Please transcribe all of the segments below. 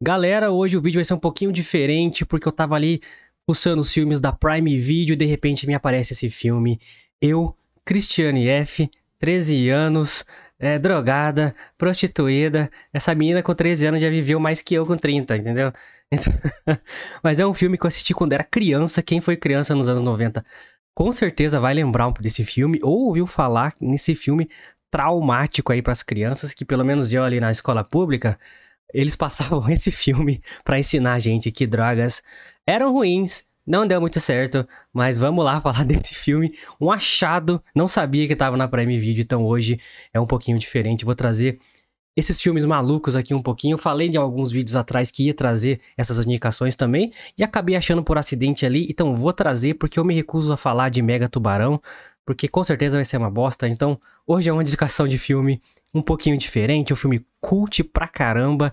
Galera, hoje o vídeo vai ser um pouquinho diferente porque eu tava ali fuçando os filmes da Prime Video e de repente me aparece esse filme. Eu, Cristiane F., 13 anos, é, drogada, prostituída. Essa menina com 13 anos já viveu mais que eu com 30, entendeu? Então, mas é um filme que eu assisti quando era criança. Quem foi criança nos anos 90 com certeza vai lembrar desse filme ou ouviu falar nesse filme traumático aí para as crianças que pelo menos eu ali na escola pública eles passavam esse filme para ensinar a gente que drogas eram ruins, não deu muito certo, mas vamos lá falar desse filme. Um achado, não sabia que estava na Prime Video, então hoje é um pouquinho diferente. Vou trazer esses filmes malucos aqui um pouquinho. Falei de alguns vídeos atrás que ia trazer essas indicações também e acabei achando por acidente ali, então vou trazer porque eu me recuso a falar de Mega Tubarão, porque com certeza vai ser uma bosta. Então, hoje é uma indicação de filme um pouquinho diferente, um filme cult pra caramba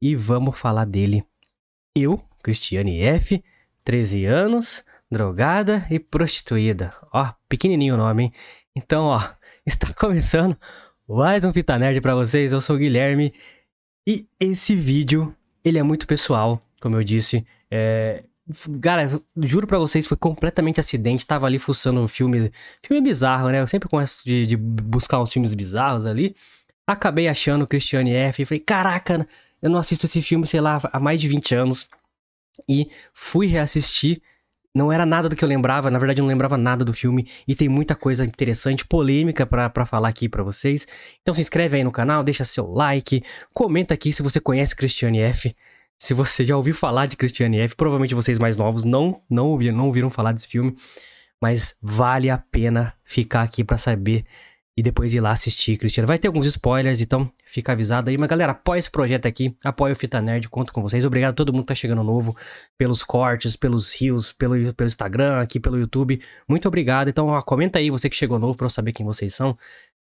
e vamos falar dele. Eu, Cristiane F, 13 anos, drogada e prostituída. Ó, pequenininho o nome, hein? Então, ó, está começando mais um Fita Nerd pra vocês. Eu sou o Guilherme e esse vídeo, ele é muito pessoal, como eu disse. É... Galera, juro pra vocês, foi completamente acidente. Tava ali fuçando um filme. Filme bizarro, né? Eu sempre gosto de, de buscar uns filmes bizarros ali. Acabei achando Christiane F. E falei, caraca, eu não assisto esse filme, sei lá, há mais de 20 anos. E fui reassistir. Não era nada do que eu lembrava, na verdade eu não lembrava nada do filme e tem muita coisa interessante, polêmica para falar aqui para vocês. Então se inscreve aí no canal, deixa seu like, comenta aqui se você conhece Christiane F. Se você já ouviu falar de Christiane F, provavelmente vocês mais novos não não ouviram, não ouviram falar desse filme, mas vale a pena ficar aqui para saber e depois ir lá assistir, Cristiano. Vai ter alguns spoilers, então fica avisado aí. Mas galera, apoia esse projeto aqui, apoia o Fita Nerd, conto com vocês. Obrigado a todo mundo que tá chegando novo, pelos cortes, pelos rios, pelo, pelo Instagram, aqui pelo YouTube. Muito obrigado. Então, ó, comenta aí você que chegou novo pra eu saber quem vocês são.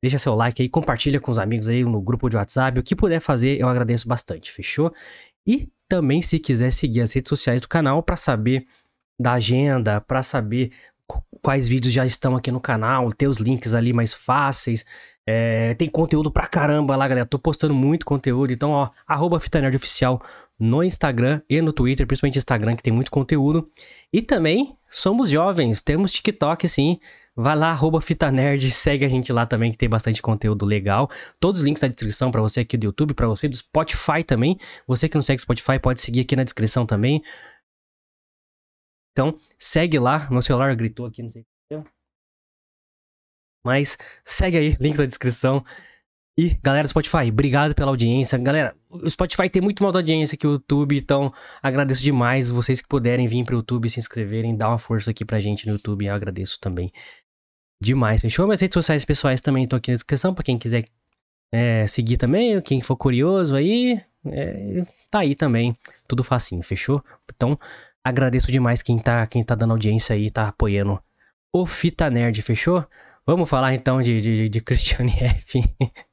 Deixa seu like aí, compartilha com os amigos aí no grupo de WhatsApp. O que puder fazer, eu agradeço bastante, fechou? E também, se quiser seguir as redes sociais do canal para saber da agenda, para saber quais vídeos já estão aqui no canal, ter os links ali mais fáceis. É, tem conteúdo pra caramba lá, galera. Tô postando muito conteúdo. Então, ó, arroba Oficial no Instagram e no Twitter, principalmente Instagram, que tem muito conteúdo. E também somos jovens, temos TikTok sim. Vai lá, arroba Fita Nerd, segue a gente lá também, que tem bastante conteúdo legal. Todos os links na descrição para você aqui do YouTube, para você do Spotify também. Você que não segue Spotify, pode seguir aqui na descrição também. Então, segue lá. Meu celular gritou aqui, não sei o que. Mas segue aí, link na descrição. E, galera do Spotify, obrigado pela audiência. Galera, o Spotify tem muito mais audiência que o YouTube, então agradeço demais vocês que puderem vir pro YouTube, se inscreverem, dar uma força aqui pra gente no YouTube. Eu agradeço também demais, fechou? Minhas redes sociais pessoais também estão aqui na descrição, pra quem quiser é, seguir também, quem for curioso aí, é, tá aí também, tudo facinho, fechou? Então, Agradeço demais quem tá, quem tá dando audiência aí, tá apoiando o Fita Nerd, fechou? Vamos falar então de, de, de F.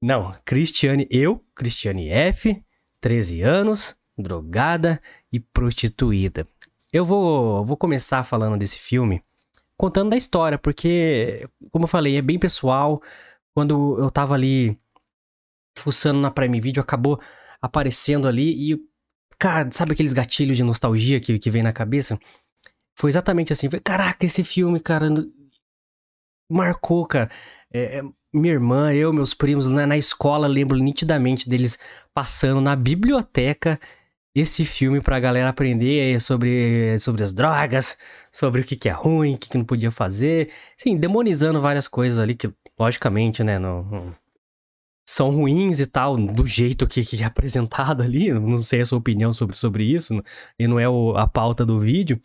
Não, Cristiane, eu, Cristiane F, 13 anos, drogada e prostituída. Eu vou, vou começar falando desse filme contando da história, porque, como eu falei, é bem pessoal. Quando eu tava ali fuçando na Prime Video, acabou aparecendo ali e Cara, sabe aqueles gatilhos de nostalgia que, que vem na cabeça? Foi exatamente assim. Foi, Caraca, esse filme, cara, marcou, cara. É, é, minha irmã, eu, meus primos, na, na escola, lembro nitidamente deles passando na biblioteca esse filme pra galera aprender sobre, sobre as drogas, sobre o que, que é ruim, o que, que não podia fazer. Sim, demonizando várias coisas ali que, logicamente, né, não, não, são ruins e tal, do jeito que, que é apresentado ali. Não sei a sua opinião sobre, sobre isso, e não é o, a pauta do vídeo.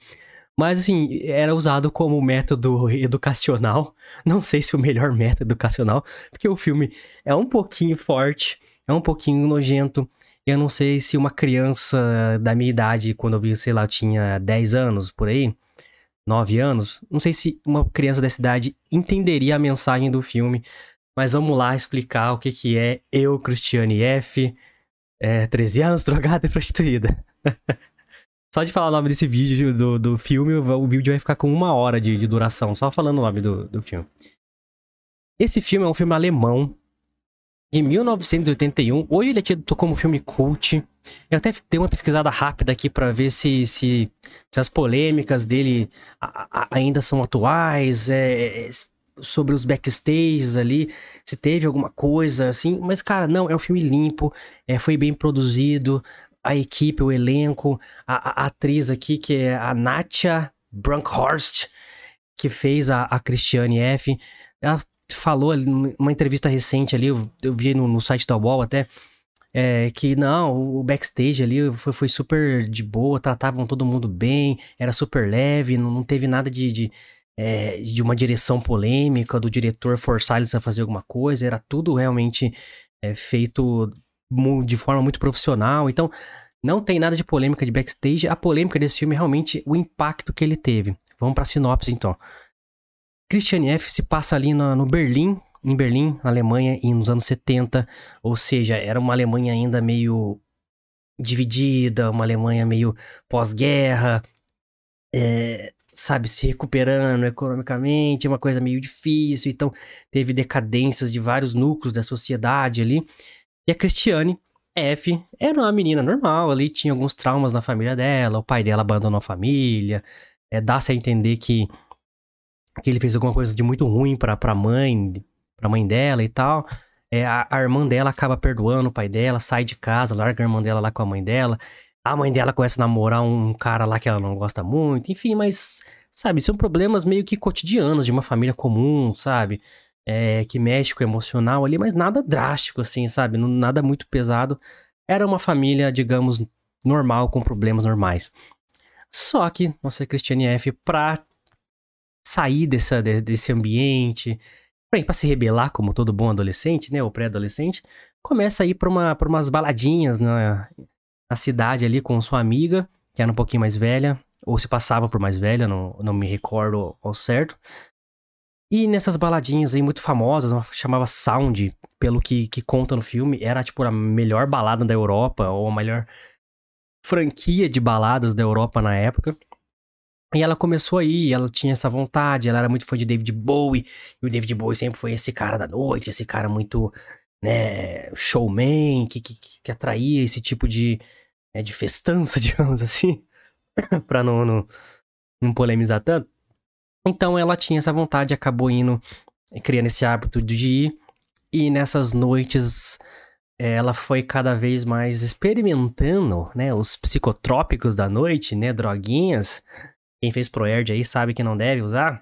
Mas, assim, era usado como método educacional. Não sei se o melhor método educacional, porque o filme é um pouquinho forte, é um pouquinho nojento. Eu não sei se uma criança da minha idade, quando eu vi, sei lá, eu tinha 10 anos por aí, 9 anos, não sei se uma criança dessa idade entenderia a mensagem do filme. Mas vamos lá explicar o que, que é eu, Cristiane F, é, 13 anos, drogada e prostituída. só de falar o nome desse vídeo, do, do filme, o vídeo vai ficar com uma hora de, de duração, só falando o nome do, do filme. Esse filme é um filme alemão. de 1981. Hoje ele é tido como filme cult. Eu até dei uma pesquisada rápida aqui para ver se, se, se, as polêmicas dele a, a, ainda são atuais, é, é, sobre os backstages ali, se teve alguma coisa assim. Mas, cara, não, é um filme limpo, é, foi bem produzido. A equipe, o elenco, a, a atriz aqui, que é a Natia Brunkhorst, que fez a, a Christiane F. Ela falou ali numa entrevista recente ali, eu, eu vi no, no, site da Wall até, é, que não, o backstage ali foi, foi super de boa, tratavam todo mundo bem, era super leve, não, não teve nada de, de, é, de, uma direção polêmica, do diretor forçar eles a fazer alguma coisa, era tudo realmente é, feito de forma muito profissional, então não tem nada de polêmica de backstage, a polêmica desse filme é realmente o impacto que ele teve. Vamos pra sinopse então. Christian F. se passa ali no, no Berlim, em Berlim, na Alemanha, nos anos 70, ou seja, era uma Alemanha ainda meio dividida, uma Alemanha meio pós-guerra, é, sabe, se recuperando economicamente, uma coisa meio difícil, então teve decadências de vários núcleos da sociedade ali. E a Cristiane F era uma menina normal ali, tinha alguns traumas na família dela, o pai dela abandonou a família, é, dá-se a entender que que ele fez alguma coisa de muito ruim pra, pra mãe, pra mãe dela e tal. É, a, a, irmã dela acaba perdoando o pai dela, sai de casa, larga a irmã dela lá com a mãe dela. A mãe dela começa a namorar um cara lá que ela não gosta muito. Enfim, mas, sabe, são problemas meio que cotidianos de uma família comum, sabe? É, que mexe com o emocional ali, mas nada drástico, assim, sabe? Nada muito pesado. Era uma família, digamos, normal, com problemas normais. Só que nossa Christiane F, pra sair dessa, desse ambiente, para se rebelar como todo bom adolescente, né, ou pré-adolescente, começa a ir para uma, pra umas baladinhas na, na cidade ali com sua amiga, que era um pouquinho mais velha, ou se passava por mais velha, não, não me recordo ao certo. E nessas baladinhas aí muito famosas, uma chamava Sound, pelo que, que conta no filme, era tipo a melhor balada da Europa, ou a melhor franquia de baladas da Europa na época. E ela começou aí, ela tinha essa vontade, ela era muito fã de David Bowie, e o David Bowie sempre foi esse cara da noite, esse cara muito, né, showman, que, que, que atraía esse tipo de, né, de festança, digamos assim, pra não, não, não polemizar tanto. Então ela tinha essa vontade, acabou indo, criando esse hábito de ir, e nessas noites ela foi cada vez mais experimentando, né, os psicotrópicos da noite, né, droguinhas, quem fez ProErd aí sabe que não deve usar.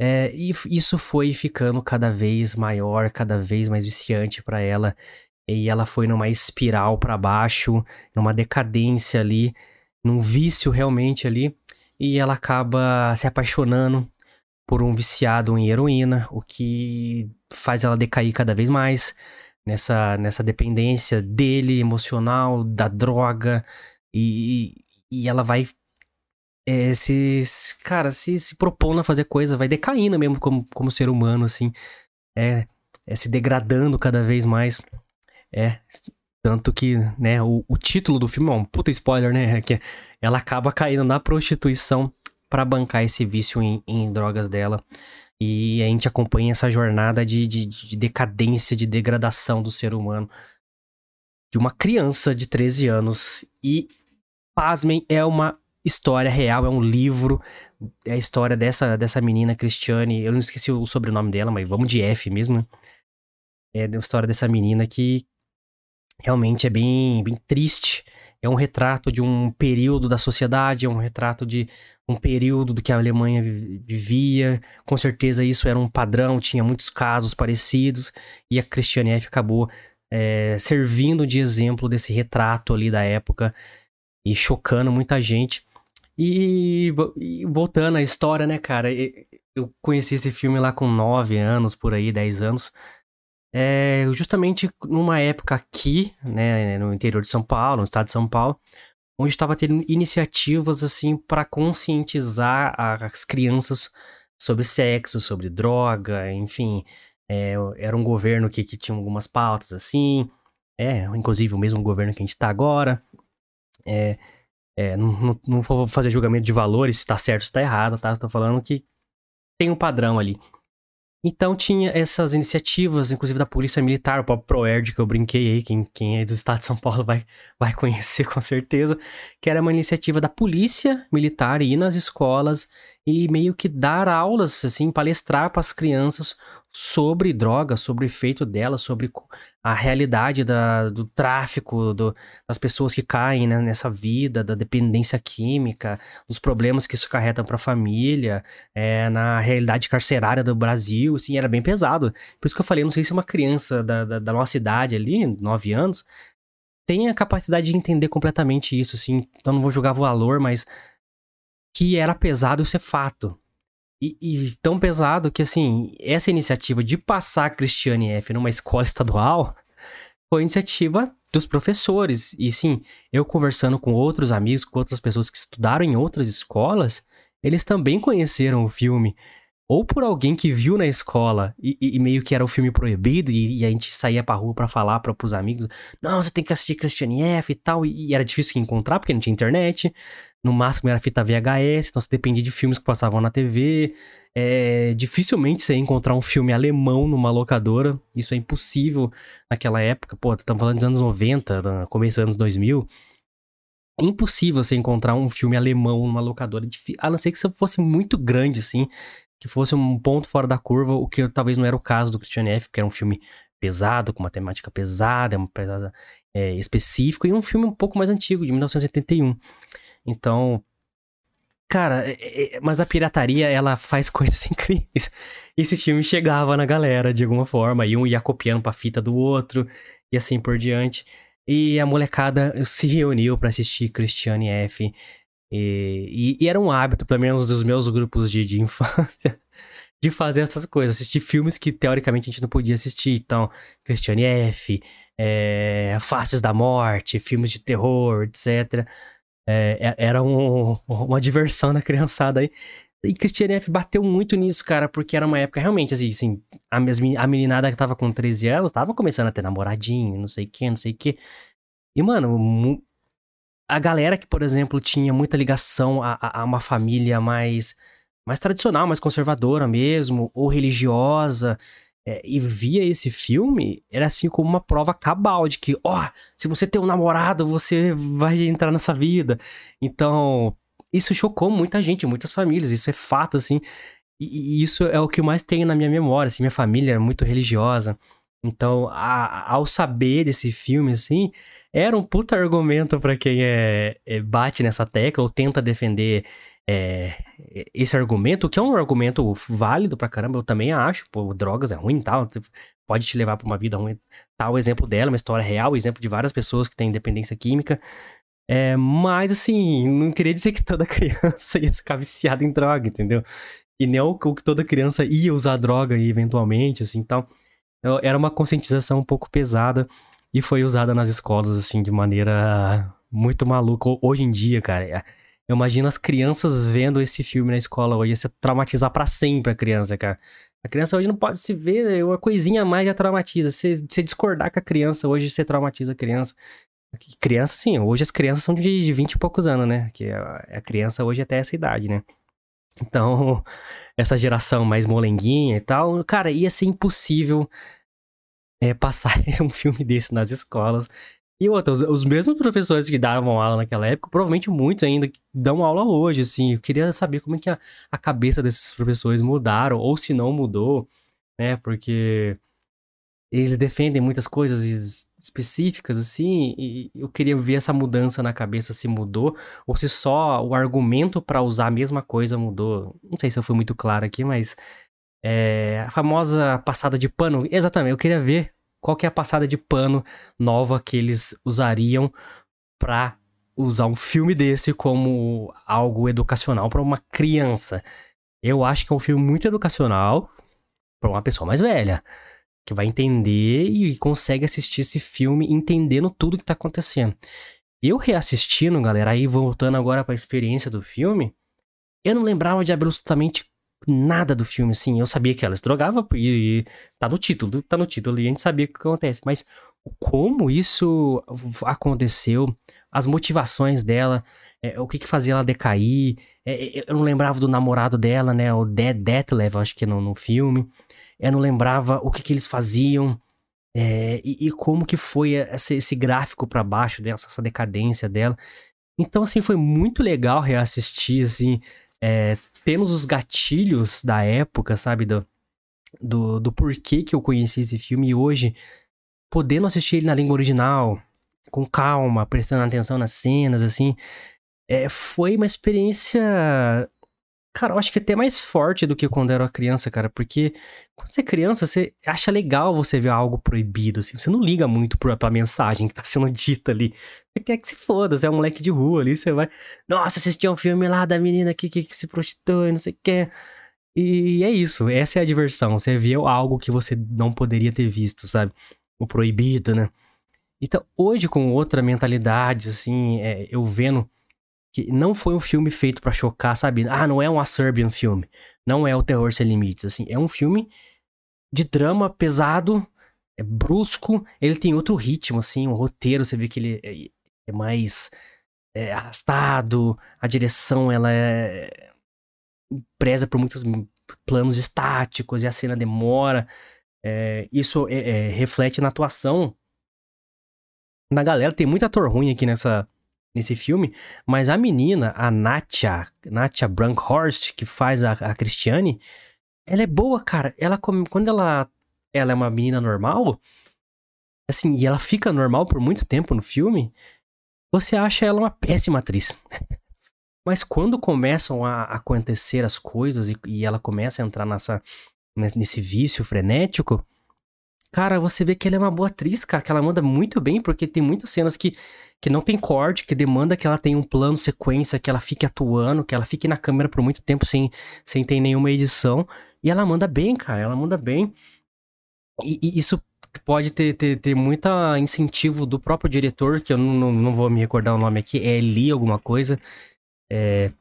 É, e isso foi ficando cada vez maior, cada vez mais viciante para ela. E ela foi numa espiral para baixo, numa decadência ali, num vício realmente ali. E ela acaba se apaixonando por um viciado em heroína, o que faz ela decair cada vez mais nessa, nessa dependência dele emocional, da droga. E, e ela vai é, se, cara, se, se propondo a fazer coisa, vai decaindo mesmo como, como ser humano, assim. É, é se degradando cada vez mais. É, tanto que, né, o, o título do filme é um puta spoiler, né? Que ela acaba caindo na prostituição para bancar esse vício em, em, drogas dela. E a gente acompanha essa jornada de, de, de decadência, de degradação do ser humano. De uma criança de 13 anos. E, pasmem, é uma história real, é um livro. É a história dessa, dessa menina Cristiane. Eu não esqueci o sobrenome dela, mas vamos de F mesmo, né? É a história dessa menina que realmente é bem, bem triste. É um retrato de um período da sociedade, é um retrato de um período do que a Alemanha vivia. Com certeza isso era um padrão, tinha muitos casos parecidos. E a Christiane acabou é, servindo de exemplo desse retrato ali da época e chocando muita gente. E, e, voltando à história, né, cara? Eu conheci esse filme lá com 9 anos, por aí, 10 anos. É, justamente numa época aqui, né, no interior de São Paulo, no estado de São Paulo, onde estava tendo iniciativas, assim, para conscientizar as crianças sobre sexo, sobre droga, enfim. É, era um governo que, que tinha algumas pautas, assim. É, inclusive o mesmo governo que a gente está agora. É, é, não, não, não, vou fazer julgamento de valores, se tá certo se tá errado, tá? Estou falando que tem um padrão ali. Então tinha essas iniciativas, inclusive da Polícia Militar, o próprio ProErd que eu brinquei aí, quem, quem é do estado de São Paulo vai, vai conhecer com certeza, que era uma iniciativa da Polícia Militar ir nas escolas e meio que dar aulas, assim, palestrar para as crianças sobre drogas, sobre o efeito delas, sobre a realidade da, do tráfico, do, das pessoas que caem né, nessa vida, da dependência química, dos problemas que isso carreta para a família, é, na realidade carcerária do Brasil, assim, era bem pesado. Por isso que eu falei, não sei se uma criança da, da, da nossa idade ali, 9 anos, tem a capacidade de entender completamente isso, assim, então não vou jogar valor, mas que era pesado é fato. E, e, tão pesado que, assim, essa iniciativa de passar Cristiane F numa escola estadual foi iniciativa dos professores. E, sim, eu conversando com outros amigos, com outras pessoas que estudaram em outras escolas, eles também conheceram o filme ou por alguém que viu na escola e, e, meio que era o filme proibido e, e a gente saía pra rua para falar para os amigos, não, você tem que assistir Christiane F e tal, e, era difícil encontrar porque não tinha internet, no máximo era fita VHS, então você dependia de filmes que passavam na TV, é, dificilmente você ia encontrar um filme alemão numa locadora, isso é impossível naquela época, pô, estamos falando dos anos 90, começo dos anos 2000, impossível você encontrar um filme alemão numa locadora, a não ser que você fosse muito grande, assim, que fosse um ponto fora da curva, o que talvez não era o caso do Christian F., que era um filme pesado, com uma temática pesada, uma pesada é, específica, e um filme um pouco mais antigo, de 1981. Então, cara, é, é, mas a pirataria, ela faz coisas incríveis. Esse filme chegava na galera, de alguma forma, e um ia copiando pra fita do outro, e assim por diante. E a molecada se reuniu para assistir Christiane F. E, e, e, era um hábito, pelo menos dos meus grupos de, de infância, de fazer essas coisas. Assistir filmes que teoricamente a gente não podia assistir. Então, Christiane F., é, Faces da Morte, filmes de terror, etc. É, era um, uma diversão da criançada aí. E Christiane F bateu muito nisso, cara, porque era uma época realmente assim, assim a, a meninada que tava com 13 anos tava começando a ter namoradinho, não sei o que, não sei o que. E, mano, a galera que, por exemplo, tinha muita ligação a, a, uma família mais, mais tradicional, mais conservadora mesmo, ou religiosa, é, e via esse filme, era assim como uma prova cabal de que, ó, oh, se você tem um namorado, você vai entrar nessa vida. Então, isso chocou muita gente, muitas famílias, isso é fato, assim. E, e isso é o que mais tenho na minha memória, assim, minha família era muito religiosa. Então, a, ao saber desse filme, assim, era um puta argumento para quem é, é, bate nessa tecla ou tenta defender é, esse argumento, que é um argumento válido pra caramba, eu também acho, pô, drogas é ruim e tal, pode te levar pra uma vida ruim. Tal tá, exemplo dela, uma história real, exemplo de várias pessoas que têm dependência química. É, mas, assim, não queria dizer que toda criança ia ficar viciada em droga, entendeu? E nem o que toda criança ia usar droga eventualmente, assim, tal. Então, era uma conscientização um pouco pesada e foi usada nas escolas, assim, de maneira muito maluca. Hoje em dia, cara, é, eu imagino as crianças vendo esse filme na escola hoje, ia traumatizar para sempre a criança, cara. A criança hoje não pode se ver, é uma coisinha a mais já traumatiza. Se você discordar com a criança, hoje você traumatiza a criança. Criança, sim, hoje as crianças são de 20 e poucos anos, né? Que a criança hoje é até essa idade, né? Então, essa geração mais molenguinha e tal, cara, ia ser impossível é, passar um filme desse nas escolas. E outra, os, os, mesmos professores que davam aula naquela época, provavelmente muitos ainda dão aula hoje, assim. Eu queria saber como é que a, a cabeça desses professores mudaram, ou se não mudou, né? Porque eles defendem muitas coisas específicas, assim, e eu queria ver essa mudança na cabeça se mudou, ou se só o argumento para usar a mesma coisa mudou. Não sei se eu fui muito claro aqui, mas é, a famosa passada de pano, exatamente, eu queria ver qual que é a passada de pano nova que eles usariam para usar um filme desse como algo educacional para uma criança. Eu acho que é um filme muito educacional para uma pessoa mais velha, que vai entender e consegue assistir esse filme entendendo tudo que tá acontecendo. Eu reassistindo, galera, aí voltando agora para a experiência do filme, eu não lembrava de absolutamente nada do filme, assim. Eu sabia que ela se drogava e, e tá no título, tá no título, e a gente sabia o que acontece. Mas como isso aconteceu, as motivações dela, é, o que que fazia ela decair, é, é eu não lembrava do namorado dela, né, o Dead Deathlev, acho que no, no filme. eu não lembrava o que, que eles faziam é, e, e, como que foi esse, esse gráfico para baixo dela, essa decadência dela. Então, assim, foi muito legal reassistir, assim, temos os gatilhos da época, sabe, do, do, do porquê que eu conheci esse filme e hoje, podendo assistir ele na língua original, com calma, prestando atenção nas cenas, assim, é, foi uma experiência Cara, eu acho que até mais forte do que quando era criança, cara, porque quando você é criança, você acha legal você ver algo proibido, assim, você não liga muito pra, pra mensagem que tá sendo dita ali. Você quer que se foda, você é um moleque de rua ali, você vai, nossa, assistir um filme lá da menina que, que, que se prostitui, não sei o que. E é isso, essa é a diversão, você viu algo que você não poderia ter visto, sabe? O proibido, né? Então, hoje, com outra mentalidade, assim, é, eu vendo que não foi um filme feito para chocar, sabe? Ah, não é um A Serbian filme. Não é o Terror Sem Limites, assim. É um filme de drama pesado, é brusco. Ele tem outro ritmo, assim, um roteiro. Você vê que ele é, é mais é, arrastado. A direção, ela é preza por muitos planos estáticos e a cena demora. É, isso é, é, reflete na atuação na galera. Tem muito ator ruim aqui nessa, nesse filme, mas a menina, a Natia, Natia Brankhorst, que faz a, a Cristiane, ela é boa, cara. Ela quando ela ela é uma menina normal, assim, e ela fica normal por muito tempo no filme, você acha ela uma péssima atriz. Mas quando começam a acontecer as coisas e, e ela começa a entrar nessa, nesse vício frenético, Cara, você vê que ela é uma boa atriz, cara, que ela manda muito bem, porque tem muitas cenas que, que não tem corte, que demanda que ela tenha um plano sequência, que ela fique atuando, que ela fique na câmera por muito tempo sem, sem ter nenhuma edição. E ela manda bem, cara, ela manda bem. E, e isso pode ter, ter, ter muito incentivo do próprio diretor, que eu não, não vou me recordar o nome aqui, é Eli alguma coisa. É,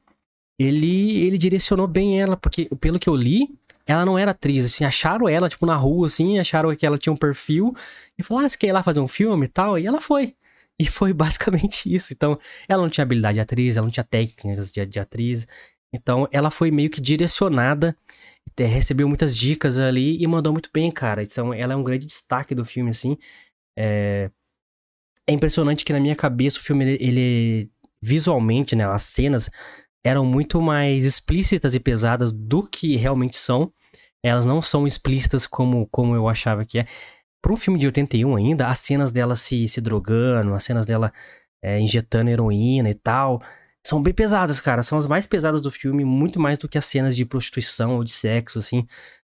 ele, ele direcionou bem ela, porque pelo que eu li, ela não era atriz, assim, acharam ela, tipo, na rua, assim, acharam que ela tinha um perfil, e falaram, ah, você quer ir lá fazer um filme e tal? E ela foi. E foi basicamente isso. Então, ela não tinha habilidade de atriz, ela não tinha técnicas de, de atriz. Então, ela foi meio que direcionada, recebeu muitas dicas ali e mandou muito bem, cara. Então, ela é um grande destaque do filme, assim. É, é impressionante que na minha cabeça o filme, ele, ele visualmente, né, as cenas eram muito mais explícitas e pesadas do que realmente são. Elas não são explícitas como, como eu achava que é. Para um filme de 81 ainda, as cenas dela se, se drogando, as cenas dela é, injetando heroína e tal, são bem pesadas, cara. São as mais pesadas do filme, muito mais do que as cenas de prostituição ou de sexo, assim.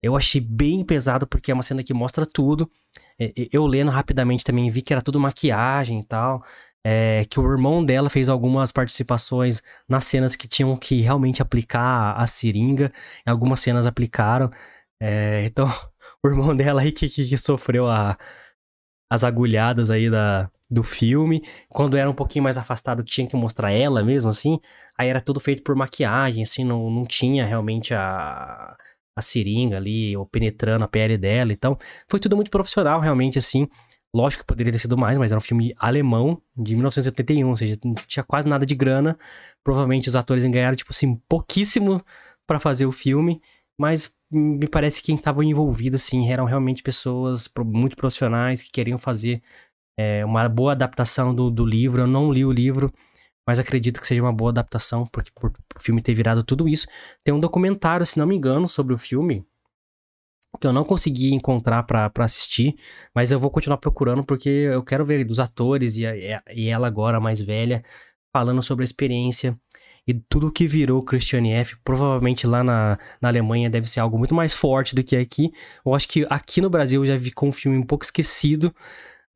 Eu achei bem pesado porque é uma cena que mostra tudo. Eu lendo rapidamente também vi que era tudo maquiagem e tal é, que o irmão dela fez algumas participações nas cenas que tinham que realmente aplicar a seringa. Em algumas cenas aplicaram. É, então, o irmão dela aí que, que, que sofreu a, as agulhadas aí da, do filme. Quando era um pouquinho mais afastado, tinha que mostrar ela mesmo, assim. Aí era tudo feito por maquiagem, assim, não, não tinha realmente a, a seringa ali, ou penetrando a pele dela. Então, foi tudo muito profissional, realmente, assim. Lógico que poderia ter sido mais, mas era um filme alemão de 1981, ou seja, não tinha quase nada de grana. Provavelmente os atores ganharam, tipo assim, pouquíssimo para fazer o filme, mas me parece que quem estava envolvido, assim, eram realmente pessoas muito profissionais que queriam fazer é, uma boa adaptação do, do livro. Eu não li o livro, mas acredito que seja uma boa adaptação, porque por o filme ter virado tudo isso. Tem um documentário, se não me engano, sobre o filme, que eu não consegui encontrar para assistir, mas eu vou continuar procurando porque eu quero ver dos atores e, a, e ela agora mais velha falando sobre a experiência e tudo que virou Christiane F. Provavelmente lá na, na Alemanha deve ser algo muito mais forte do que aqui. Eu acho que aqui no Brasil já ficou um filme um pouco esquecido,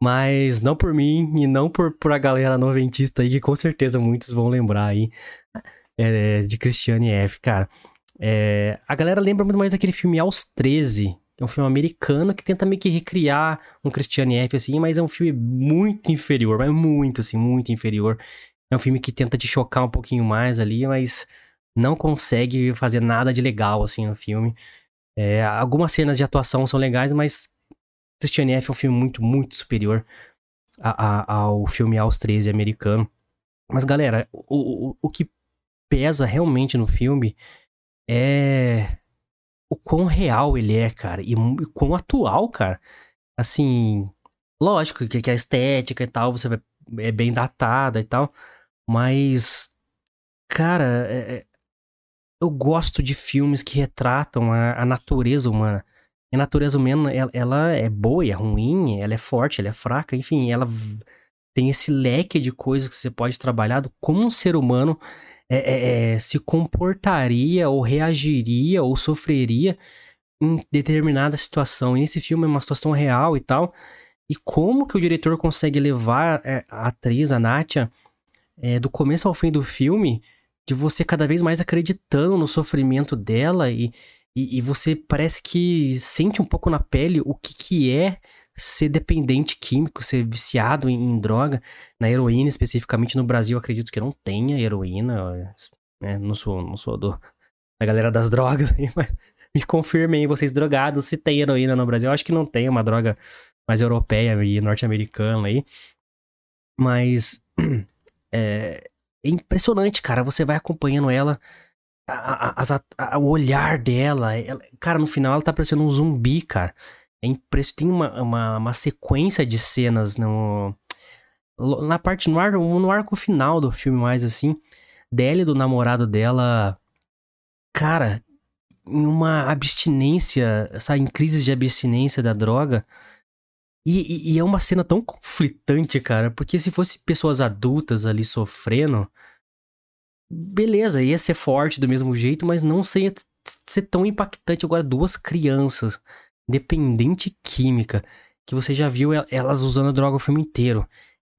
mas não por mim e não por, por a galera noventista aí, que com certeza muitos vão lembrar aí é, de Christiane F. Cara, é, a galera lembra muito mais daquele filme Aos 13, que é um filme americano que tenta meio que recriar um Christiane F, assim, mas é um filme muito inferior, mas muito, assim, muito inferior. É um filme que tenta te chocar um pouquinho mais ali, mas não consegue fazer nada de legal, assim, no filme. É, algumas cenas de atuação são legais, mas Christiane F é um filme muito, muito superior a, a, ao filme Aos 13 americano. Mas, galera, o, o, o que pesa realmente no filme é o quão real ele é, cara, e, e quão atual, cara. Assim, lógico que, que a estética e tal, você vai, é bem datada e tal, mas, cara, é, é eu gosto de filmes que retratam a, a natureza humana. E a natureza humana, ela, ela, é boa, é ruim, ela é forte, ela é fraca, enfim, ela tem esse leque de coisas que você pode trabalhar como um ser humano é, é, é, se comportaria ou reagiria ou sofreria em determinada situação. E nesse filme é uma situação real e tal. E como que o diretor consegue levar é, a atriz, a Natia, é, do começo ao fim do filme, de você cada vez mais acreditando no sofrimento dela e, e, e você parece que sente um pouco na pele o que, que é ser dependente químico, ser viciado em, em, droga, na heroína especificamente no Brasil, acredito que não tenha heroína, né? Não sou, não sou do, da galera das drogas, mas me confirmem vocês drogados se tem heroína no Brasil. Eu acho que não tem, é uma droga mais europeia e norte-americana aí. Mas é, é, impressionante, cara. Você vai acompanhando ela, a, a, a, o olhar dela. Ela, cara, no final ela tá parecendo um zumbi, cara. É impressionante. Tem uma, uma, uma sequência de cenas no, na parte no, ar, no arco final do filme, mais assim, dela e do namorado dela, cara, em uma abstinência, sabe, em crise de abstinência da droga. E, e, e, é uma cena tão conflitante, cara, porque se fosse pessoas adultas ali sofrendo, beleza, ia ser forte do mesmo jeito, mas não seria ser tão impactante. Agora, duas crianças dependente química, que você já viu elas usando droga o filme inteiro.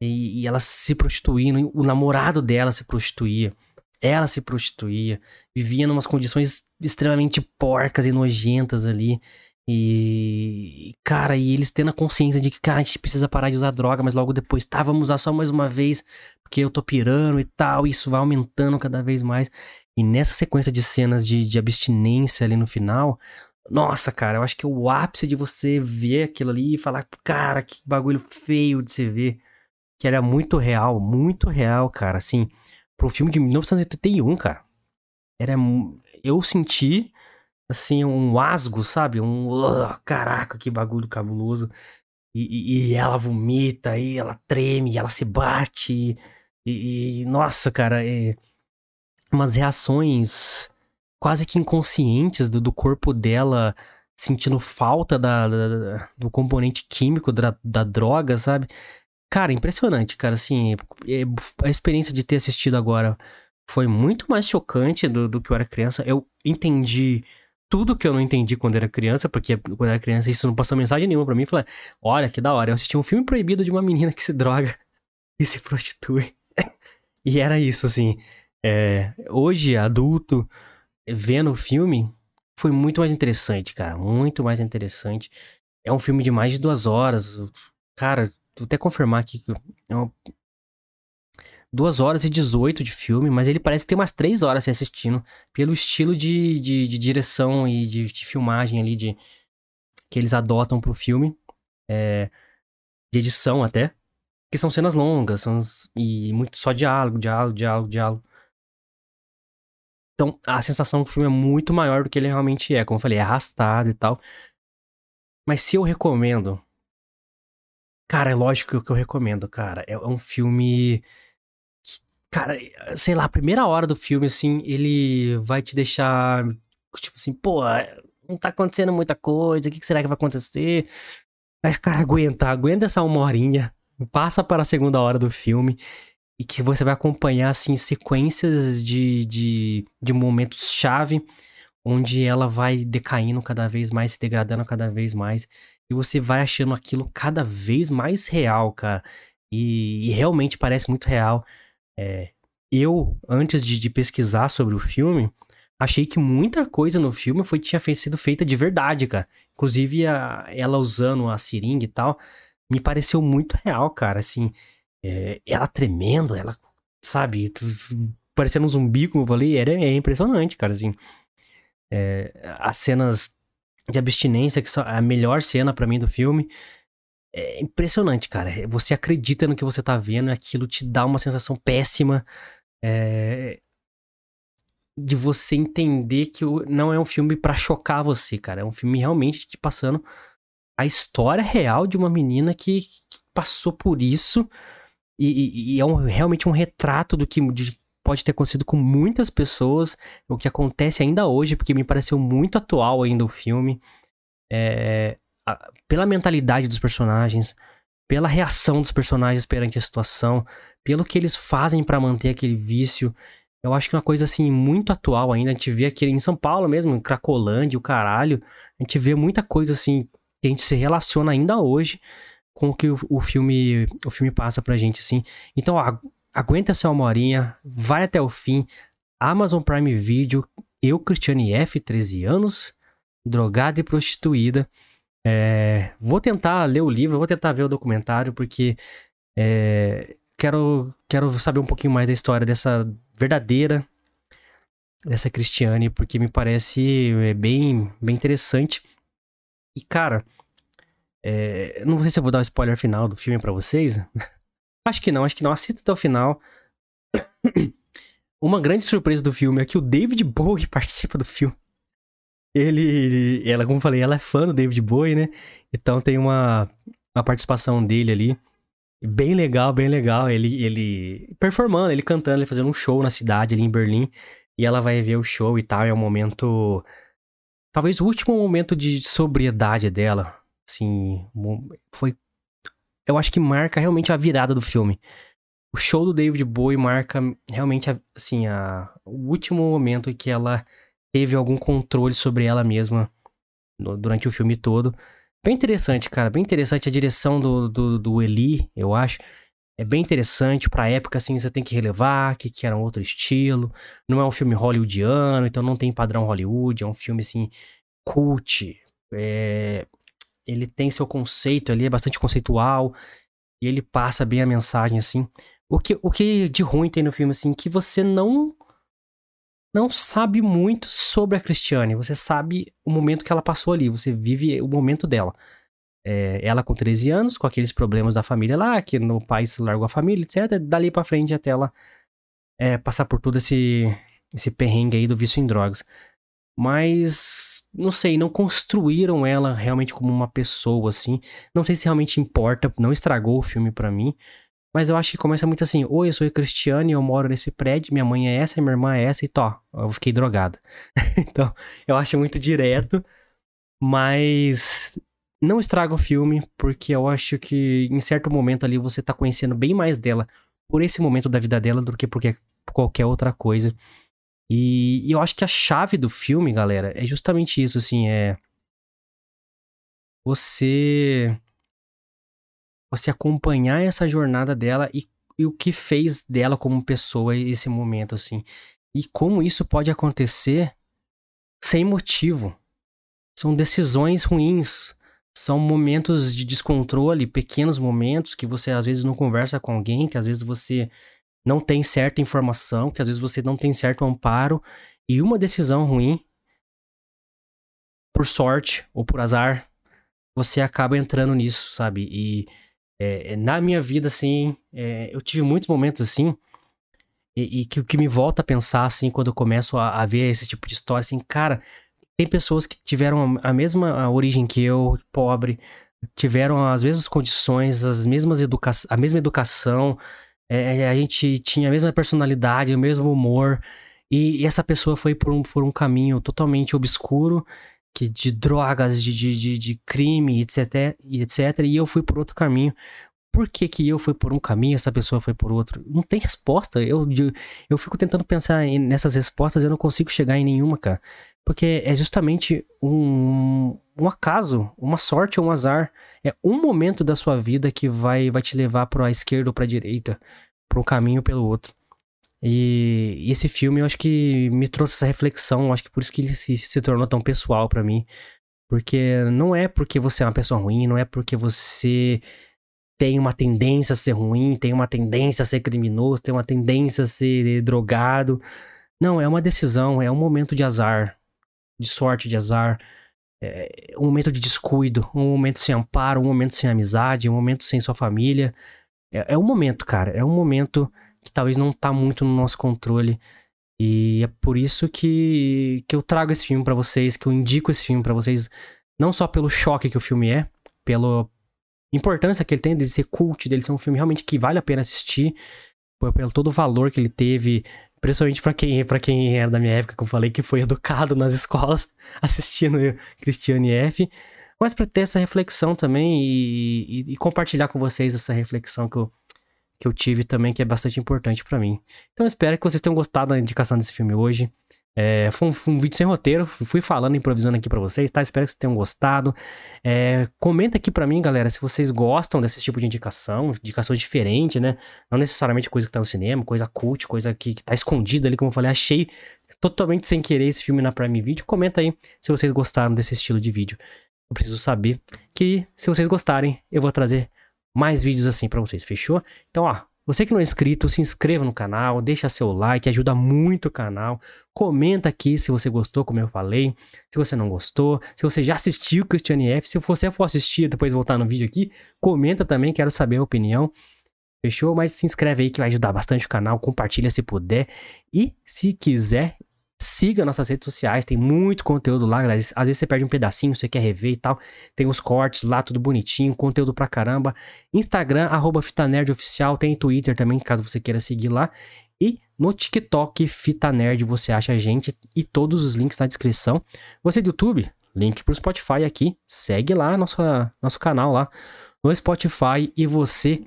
E, e elas se prostituindo, o namorado dela se prostituía, ela se prostituía, vivia em umas condições extremamente porcas e nojentas ali. E, cara, e eles tendo a consciência de que, cara, a gente precisa parar de usar droga, mas logo depois, tá, vamos usar só mais uma vez, porque eu tô pirando e tal, e isso vai aumentando cada vez mais. E nessa sequência de cenas de, de abstinência ali no final, nossa, cara, eu acho que é o ápice de você ver aquilo ali e falar, cara, que bagulho feio de se ver. Que era muito real, muito real, cara. Assim, pro filme de 1981, cara. Era. Eu senti, assim, um asgo, sabe? Um. Caraca, que bagulho cabuloso. E, e, e, ela vomita, e ela treme, e ela se bate. E, e nossa, cara, é. Umas reações quase que inconscientes do, do corpo dela sentindo falta da, da, do componente químico da, da droga, sabe? Cara, impressionante, cara, assim, é, a experiência de ter assistido agora foi muito mais chocante do, do que eu era criança. Eu entendi tudo que eu não entendi quando era criança, porque quando era criança isso não passou mensagem nenhuma para mim. Falei, olha que da hora, eu assisti um filme proibido de uma menina que se droga e se prostitui. e era isso, assim. É, hoje, adulto, vendo o filme, foi muito mais interessante, cara. Muito mais interessante. É um filme de mais de duas horas. Cara, vou até confirmar aqui. É uma... Duas horas e 18 de filme, mas ele parece ter umas três horas se assistindo, pelo estilo de, de, de direção e de, de, filmagem ali de, que eles adotam pro filme. É, de edição até. Que são cenas longas, são, e muito só diálogo, diálogo, diálogo, diálogo. Então, a sensação do filme é muito maior do que ele realmente é. Como eu falei, é arrastado e tal. Mas se eu recomendo. Cara, é lógico que eu recomendo, cara. É um filme. Cara, sei lá, a primeira hora do filme, assim, ele vai te deixar. Tipo assim, pô, não tá acontecendo muita coisa, o que será que vai acontecer? Mas, cara, aguenta, aguenta essa uma horinha. Passa para a segunda hora do filme e que você vai acompanhar assim sequências de, de, de momentos chave onde ela vai decaindo cada vez mais, se degradando cada vez mais e você vai achando aquilo cada vez mais real, cara. E, e realmente parece muito real. É, eu, antes de, de, pesquisar sobre o filme, achei que muita coisa no filme foi tinha sido feita de verdade, cara. Inclusive a, ela usando a seringa e tal, me pareceu muito real, cara. Assim, é, ela tremendo, ela, sabe, parecendo um zumbi, como eu falei, era, é impressionante, cara, assim. É, as cenas de abstinência, que são a melhor cena para mim do filme, é impressionante, cara. Você acredita no que você tá vendo, aquilo te dá uma sensação péssima. É... de você entender que não é um filme para chocar você, cara. É um filme realmente te passando a história real de uma menina que, que passou por isso e, e, é um, realmente um retrato do que de, pode ter acontecido com muitas pessoas, o que acontece ainda hoje, porque me pareceu muito atual ainda o filme. É, a, pela mentalidade dos personagens, pela reação dos personagens perante a situação, pelo que eles fazem para manter aquele vício. Eu acho que é uma coisa assim muito atual ainda. A gente vê aqui em São Paulo mesmo, em Cracolândia, o caralho. A gente vê muita coisa assim que a gente se relaciona ainda hoje com o que o, filme o filme passa pra gente assim. Então, aguenta essa uma horinha, vai até o fim. Amazon Prime Video, eu, Cristiane F, 13 anos, drogada e prostituída. É, vou tentar ler o livro, vou tentar ver o documentário, porque é, quero, quero saber um pouquinho mais da história dessa verdadeira, dessa Cristiane, porque me parece é, bem, bem interessante. E, cara, é, não sei se eu vou dar o spoiler final do filme para vocês. acho que não, acho que não. Assista até o final. Uma grande surpresa do filme é que o David Bowie participa do filme. Ele, ela, como eu falei, ela é fã do David Bowie, né? Então tem uma, uma participação dele ali. Bem legal, bem legal. Ele, ele performando, ele cantando, ele fazendo um show na cidade ali em Berlim. E ela vai ver o show e tal. É um momento. Talvez o último momento de sobriedade dela. Assim, foi. Eu acho que marca realmente a virada do filme. O show do David Bowie marca realmente, assim, a, o último momento em que ela teve algum controle sobre ela mesma no, durante o filme todo. Bem interessante, cara. Bem interessante a direção do, do, do Eli, eu acho. É bem interessante. Pra época, assim, você tem que relevar que, que era um outro estilo. Não é um filme hollywoodiano, então não tem padrão Hollywood. É um filme, assim, cult. É... Ele tem seu conceito ali, é bastante conceitual. E ele passa bem a mensagem, assim. O que, o que de ruim tem no filme, assim, que você não não sabe muito sobre a Cristiane. Você sabe o momento que ela passou ali, você vive o momento dela. É, ela com 13 anos, com aqueles problemas da família lá, que no pai se largou a família, etc. Dali pra frente até ela é, passar por todo esse, esse perrengue aí do vício em drogas. Mas, não sei, não construíram ela realmente como uma pessoa, assim. Não sei se realmente importa, não estragou o filme para mim. Mas eu acho que começa muito assim: Oi, eu sou Cristiane, eu moro nesse prédio, minha mãe é essa, minha irmã é essa, e tó, eu fiquei drogada. então, eu acho muito direto, mas não estraga o filme, porque eu acho que em certo momento ali você tá conhecendo bem mais dela por esse momento da vida dela do que por qualquer outra coisa. E, e eu acho que a chave do filme, galera, é justamente isso, assim, é. Você você acompanhar essa jornada dela e, e, o que fez dela como pessoa esse momento, assim. E como isso pode acontecer sem motivo. São decisões ruins, são momentos de descontrole, pequenos momentos que você às vezes não conversa com alguém, que às vezes você não tem certa informação, que às vezes você não tem certo amparo, e uma decisão ruim, por sorte ou por azar, você acaba entrando nisso, sabe? E é, é, na minha vida, assim, é, eu tive muitos momentos assim, e, e que que me volta a pensar, assim, quando eu começo a, a, ver esse tipo de história, assim, cara, tem pessoas que tiveram a, mesma origem que eu, pobre, tiveram as mesmas condições, as mesmas educa a mesma educação, é, a gente tinha a mesma personalidade, o mesmo humor, e, e essa pessoa foi por um, por um caminho totalmente obscuro, que de drogas, de, de, de, de crime, etc, etc. E eu fui por outro caminho. Por que, que eu fui por um caminho essa pessoa foi por outro? Não tem resposta. Eu, eu fico tentando pensar nessas respostas eu não consigo chegar em nenhuma, cara. Porque é justamente um, um acaso, uma sorte ou um azar. É um momento da sua vida que vai, vai te levar para a esquerda ou para a direita, para um caminho ou pelo outro. E, esse filme eu acho que me trouxe essa reflexão, eu acho que por isso que ele se, se tornou tão pessoal para mim. Porque não é porque você é uma pessoa ruim, não é porque você tem uma tendência a ser ruim, tem uma tendência a ser criminoso, tem uma tendência a ser drogado. Não, é uma decisão, é um momento de azar, de sorte, de azar. É um momento de descuido, um momento sem amparo, um momento sem amizade, um momento sem sua família. É, é um momento, cara, é um momento que talvez não tá muito no nosso controle. E é por isso que, que eu trago esse filme para vocês, que eu indico esse filme para vocês, não só pelo choque que o filme é, pela importância que ele tem de ser cult, dele ser um filme realmente que vale a pena assistir, pelo todo o valor que ele teve, principalmente para quem, quem era da minha época, que eu falei, que foi educado nas escolas assistindo Cristiane F. Mas para ter essa reflexão também e, e, e, compartilhar com vocês essa reflexão que eu, que eu tive também, que é bastante importante para mim. Então espero que vocês tenham gostado da indicação desse filme hoje. É, foi, um, foi, um, vídeo sem roteiro, fui falando, improvisando aqui para vocês, tá? Espero que vocês tenham gostado. É, comenta aqui para mim, galera, se vocês gostam desse tipo de indicação, indicação diferente, né? Não necessariamente coisa que tá no cinema, coisa cult, coisa que, que tá escondida ali, como eu falei, achei totalmente sem querer esse filme na Prime Video. Comenta aí se vocês gostaram desse estilo de vídeo. Eu preciso saber que se vocês gostarem, eu vou trazer mais vídeos assim para vocês, fechou? Então, ó, você que não é inscrito, se inscreva no canal, deixa seu like, ajuda muito o canal. Comenta aqui se você gostou, como eu falei. Se você não gostou, se você já assistiu Christiane F, se você for assistir depois voltar no vídeo aqui, comenta também, quero saber a opinião. Fechou? Mas se inscreve aí que vai ajudar bastante o canal, compartilha se puder. E se quiser, Siga nossas redes sociais, tem muito conteúdo lá, galera. Às vezes você perde um pedacinho, você quer rever e tal. Tem os cortes lá, tudo bonitinho, conteúdo pra caramba. Instagram, arroba FitaNerdOficial, tem Twitter também, caso você queira seguir lá. E no TikTok, Fita Nerd, você acha a gente e todos os links na descrição. Você do YouTube, link pro Spotify aqui. Segue lá nosso, nosso canal lá no Spotify. E você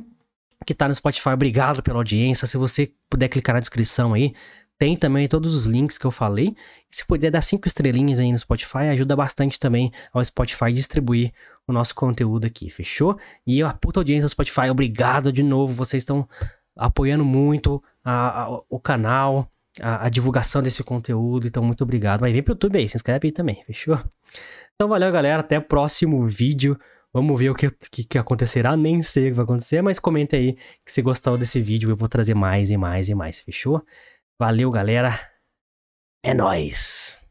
que tá no Spotify, obrigado pela audiência. Se você puder clicar na descrição aí, tem também todos os links que eu falei. E se puder dar cinco estrelinhas aí no Spotify, ajuda bastante também ao Spotify distribuir o nosso conteúdo aqui, fechou? E a puta audiência do Spotify, obrigado de novo. Vocês estão apoiando muito a, a, o canal, a, a, divulgação desse conteúdo. Então, muito obrigado. Vai vir pro YouTube aí, se inscreve aí também, fechou? Então, valeu, galera. Até o próximo vídeo. Vamos ver o que, que, que, acontecerá. Nem sei o que vai acontecer, mas comenta aí que se gostou desse vídeo. Eu vou trazer mais e mais e mais, fechou? Valeu, galera. É nóis.